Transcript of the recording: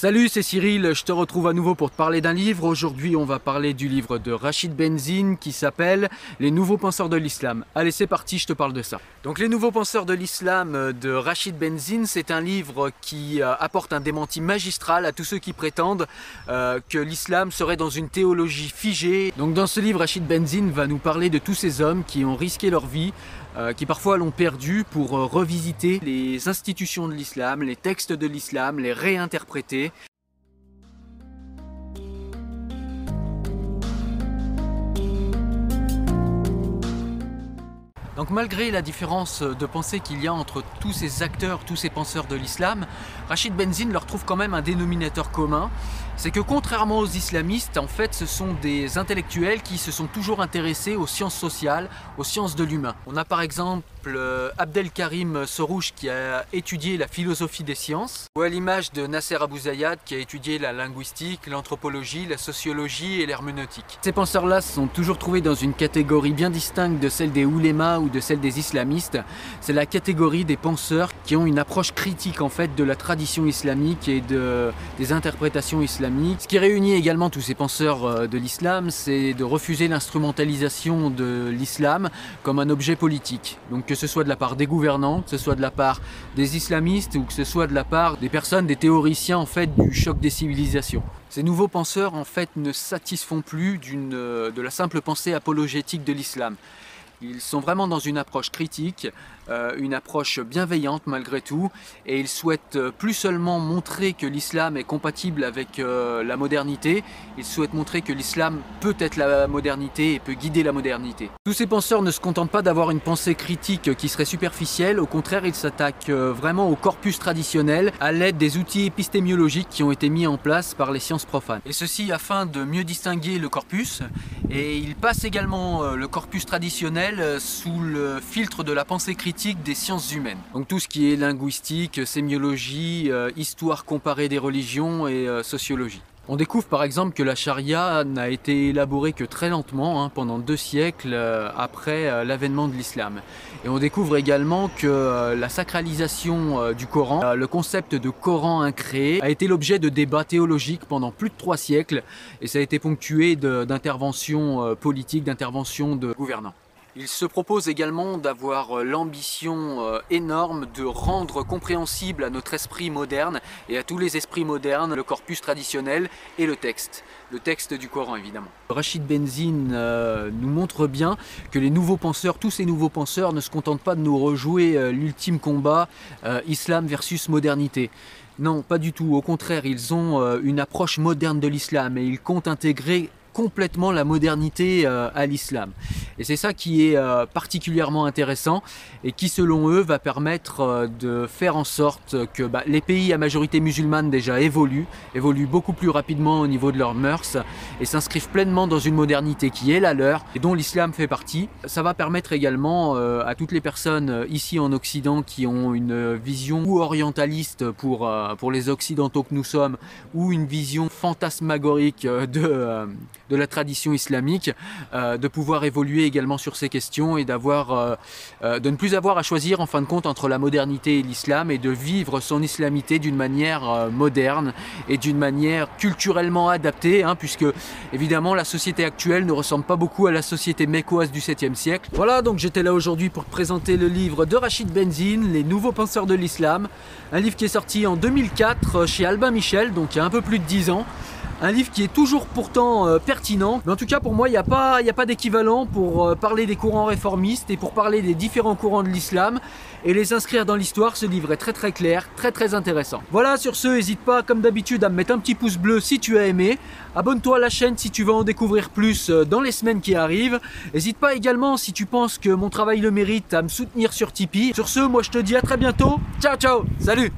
Salut, c'est Cyril, je te retrouve à nouveau pour te parler d'un livre. Aujourd'hui, on va parler du livre de Rachid Benzine qui s'appelle Les nouveaux penseurs de l'islam. Allez, c'est parti, je te parle de ça. Donc, Les nouveaux penseurs de l'islam de Rachid Benzine, c'est un livre qui euh, apporte un démenti magistral à tous ceux qui prétendent euh, que l'islam serait dans une théologie figée. Donc, dans ce livre, Rachid Benzine va nous parler de tous ces hommes qui ont risqué leur vie euh, qui parfois l'ont perdu pour revisiter les institutions de l'islam, les textes de l'islam, les réinterpréter. Donc malgré la différence de pensée qu'il y a entre tous ces acteurs, tous ces penseurs de l'islam, Rachid Benzine leur trouve quand même un dénominateur commun, c'est que contrairement aux islamistes, en fait, ce sont des intellectuels qui se sont toujours intéressés aux sciences sociales, aux sciences de l'humain. On a par exemple euh, Abdelkarim Sorouche qui a étudié la philosophie des sciences, ou à l'image de Nasser Abou Zayad qui a étudié la linguistique, l'anthropologie, la sociologie et l'herméneutique. Ces penseurs-là se sont toujours trouvés dans une catégorie bien distincte de celle des oulémas ou de celle des islamistes. C'est la catégorie des penseurs qui ont une approche critique en fait de la tradition islamique et de, des interprétations islamiques ce qui réunit également tous ces penseurs euh, de l'islam, c'est de refuser l'instrumentalisation de l'islam comme un objet politique. Donc que ce soit de la part des gouvernants, que ce soit de la part des islamistes ou que ce soit de la part des personnes, des théoriciens en fait du choc des civilisations. Ces nouveaux penseurs en fait ne satisfont plus euh, de la simple pensée apologétique de l'islam. Ils sont vraiment dans une approche critique, euh, une approche bienveillante malgré tout, et ils souhaitent euh, plus seulement montrer que l'islam est compatible avec euh, la modernité, ils souhaitent montrer que l'islam peut être la modernité et peut guider la modernité. Tous ces penseurs ne se contentent pas d'avoir une pensée critique qui serait superficielle, au contraire ils s'attaquent vraiment au corpus traditionnel à l'aide des outils épistémiologiques qui ont été mis en place par les sciences profanes. Et ceci afin de mieux distinguer le corpus, et ils passent également le corpus traditionnel sous le filtre de la pensée critique des sciences humaines. Donc tout ce qui est linguistique, sémiologie, euh, histoire comparée des religions et euh, sociologie. On découvre par exemple que la charia n'a été élaborée que très lentement, hein, pendant deux siècles euh, après l'avènement de l'islam. Et on découvre également que la sacralisation du Coran, le concept de Coran incréé, a été l'objet de débats théologiques pendant plus de trois siècles et ça a été ponctué d'interventions politiques, d'interventions de gouvernants. Il se propose également d'avoir euh, l'ambition euh, énorme de rendre compréhensible à notre esprit moderne et à tous les esprits modernes le corpus traditionnel et le texte. Le texte du Coran évidemment. Rachid Benzine euh, nous montre bien que les nouveaux penseurs, tous ces nouveaux penseurs ne se contentent pas de nous rejouer l'ultime combat islam versus modernité. Non, pas du tout. Au contraire, ils ont une approche moderne de l'islam et ils comptent intégrer complètement la modernité à l'islam. Et c'est ça qui est euh, particulièrement intéressant et qui selon eux va permettre euh, de faire en sorte que bah, les pays à majorité musulmane déjà évoluent, évoluent beaucoup plus rapidement au niveau de leurs mœurs et s'inscrivent pleinement dans une modernité qui est la leur et dont l'islam fait partie. Ça va permettre également à toutes les personnes ici en Occident qui ont une vision ou orientaliste pour, pour les occidentaux que nous sommes ou une vision fantasmagorique de, de la tradition islamique, euh, de pouvoir évoluer également sur ces questions et euh, euh, de ne plus avoir à choisir en fin de compte entre la modernité et l'islam et de vivre son islamité d'une manière moderne et d'une manière culturellement adaptée, hein, puisque évidemment la société actuelle ne ressemble pas beaucoup à la société mécoise du 7e siècle. Voilà, donc j'étais là aujourd'hui pour présenter le livre de Rachid Benzine, Les nouveaux penseurs de l'islam, un livre qui est sorti en 2004 chez Albin Michel, donc il y a un peu plus de 10 ans. Un livre qui est toujours pourtant euh, pertinent. Mais en tout cas, pour moi, il n'y a pas, d'équivalent pour euh, parler des courants réformistes et pour parler des différents courants de l'islam et les inscrire dans l'histoire. Ce livre est très très clair, très très intéressant. Voilà, sur ce, n'hésite pas, comme d'habitude, à me mettre un petit pouce bleu si tu as aimé. Abonne-toi à la chaîne si tu veux en découvrir plus euh, dans les semaines qui arrivent. N'hésite pas également, si tu penses que mon travail le mérite, à me soutenir sur Tipeee. Sur ce, moi je te dis à très bientôt. Ciao, ciao, salut